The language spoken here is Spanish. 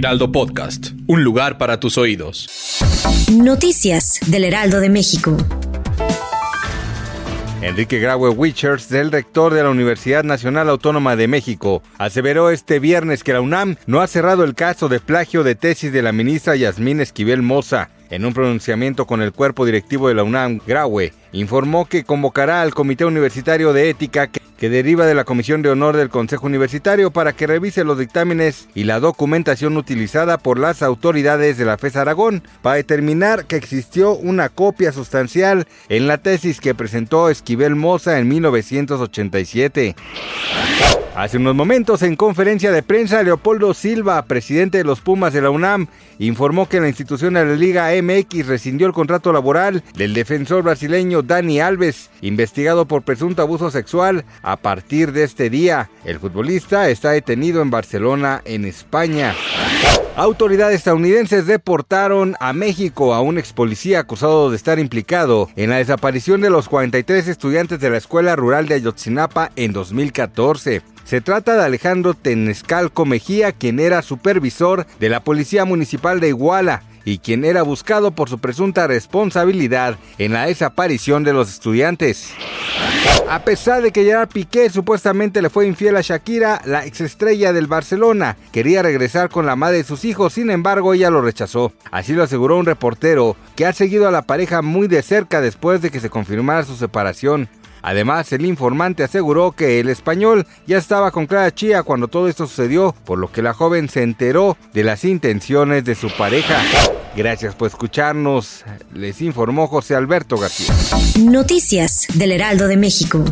Heraldo Podcast, un lugar para tus oídos. Noticias del Heraldo de México. Enrique Graue Wichers, del rector de la Universidad Nacional Autónoma de México, aseveró este viernes que la UNAM no ha cerrado el caso de plagio de tesis de la ministra Yasmín Esquivel Moza. En un pronunciamiento con el cuerpo directivo de la UNAM, Graue informó que convocará al Comité Universitario de Ética que que deriva de la Comisión de Honor del Consejo Universitario para que revise los dictámenes y la documentación utilizada por las autoridades de la FES Aragón para determinar que existió una copia sustancial en la tesis que presentó Esquivel Moza en 1987. Hace unos momentos, en conferencia de prensa, Leopoldo Silva, presidente de los Pumas de la UNAM, informó que la institución de la Liga MX rescindió el contrato laboral del defensor brasileño Dani Alves, investigado por presunto abuso sexual. A partir de este día, el futbolista está detenido en Barcelona, en España. Autoridades estadounidenses deportaron a México a un ex policía acusado de estar implicado en la desaparición de los 43 estudiantes de la Escuela Rural de Ayotzinapa en 2014. Se trata de Alejandro Tenescalco Mejía, quien era supervisor de la Policía Municipal de Iguala y quien era buscado por su presunta responsabilidad en la desaparición de los estudiantes. A pesar de que Gerard Piqué supuestamente le fue infiel a Shakira, la exestrella del Barcelona quería regresar con la madre de sus hijos, sin embargo ella lo rechazó. Así lo aseguró un reportero que ha seguido a la pareja muy de cerca después de que se confirmara su separación. Además, el informante aseguró que el español ya estaba con Clara Chía cuando todo esto sucedió, por lo que la joven se enteró de las intenciones de su pareja. Gracias por escucharnos, les informó José Alberto García. Noticias del Heraldo de México.